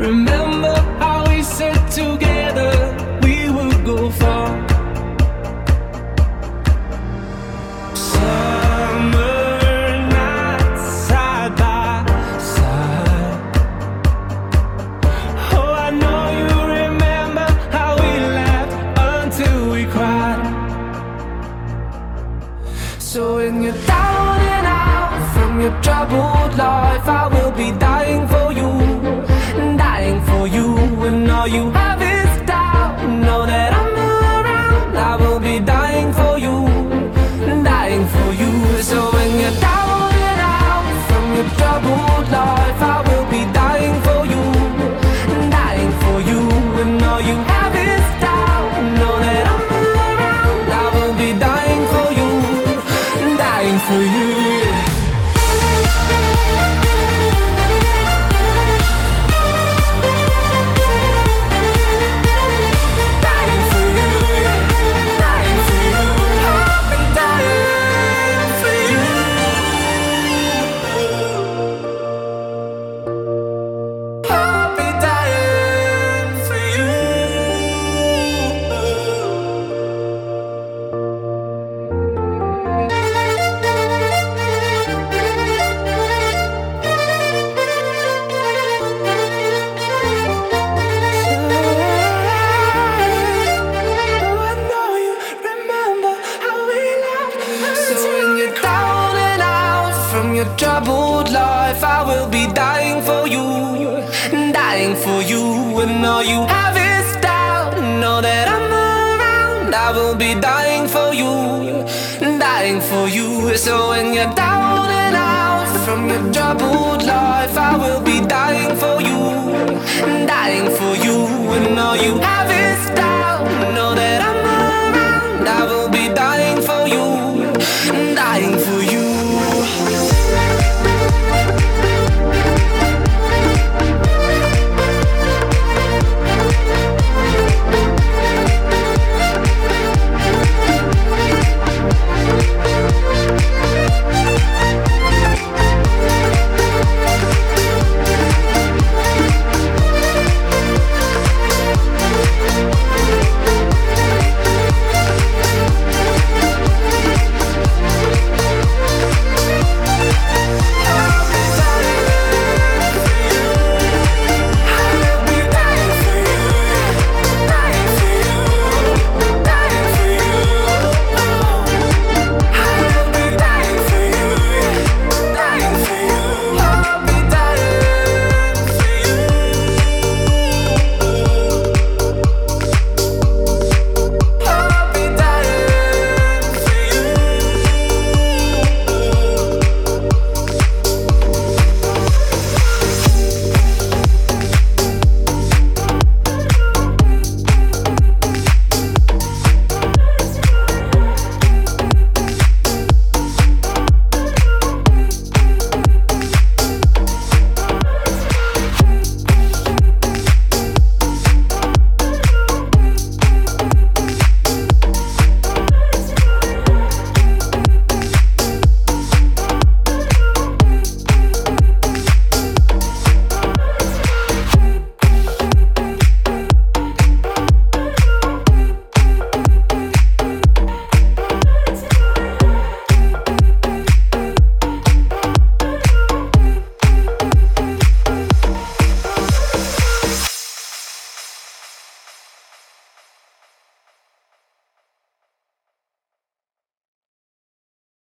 Remember how we sat together we would go far. Summer nights side by side. Oh, I know you remember how we laughed until we cried. So when you're down and out from your troubled life, I will. you. I will be dying for you, dying for you. And all you have is doubt. Know that I'm around. I will be dying for you, dying for you. So when you're down and out from your troubled life, I will be dying for you, dying for you. And all you have is doubt.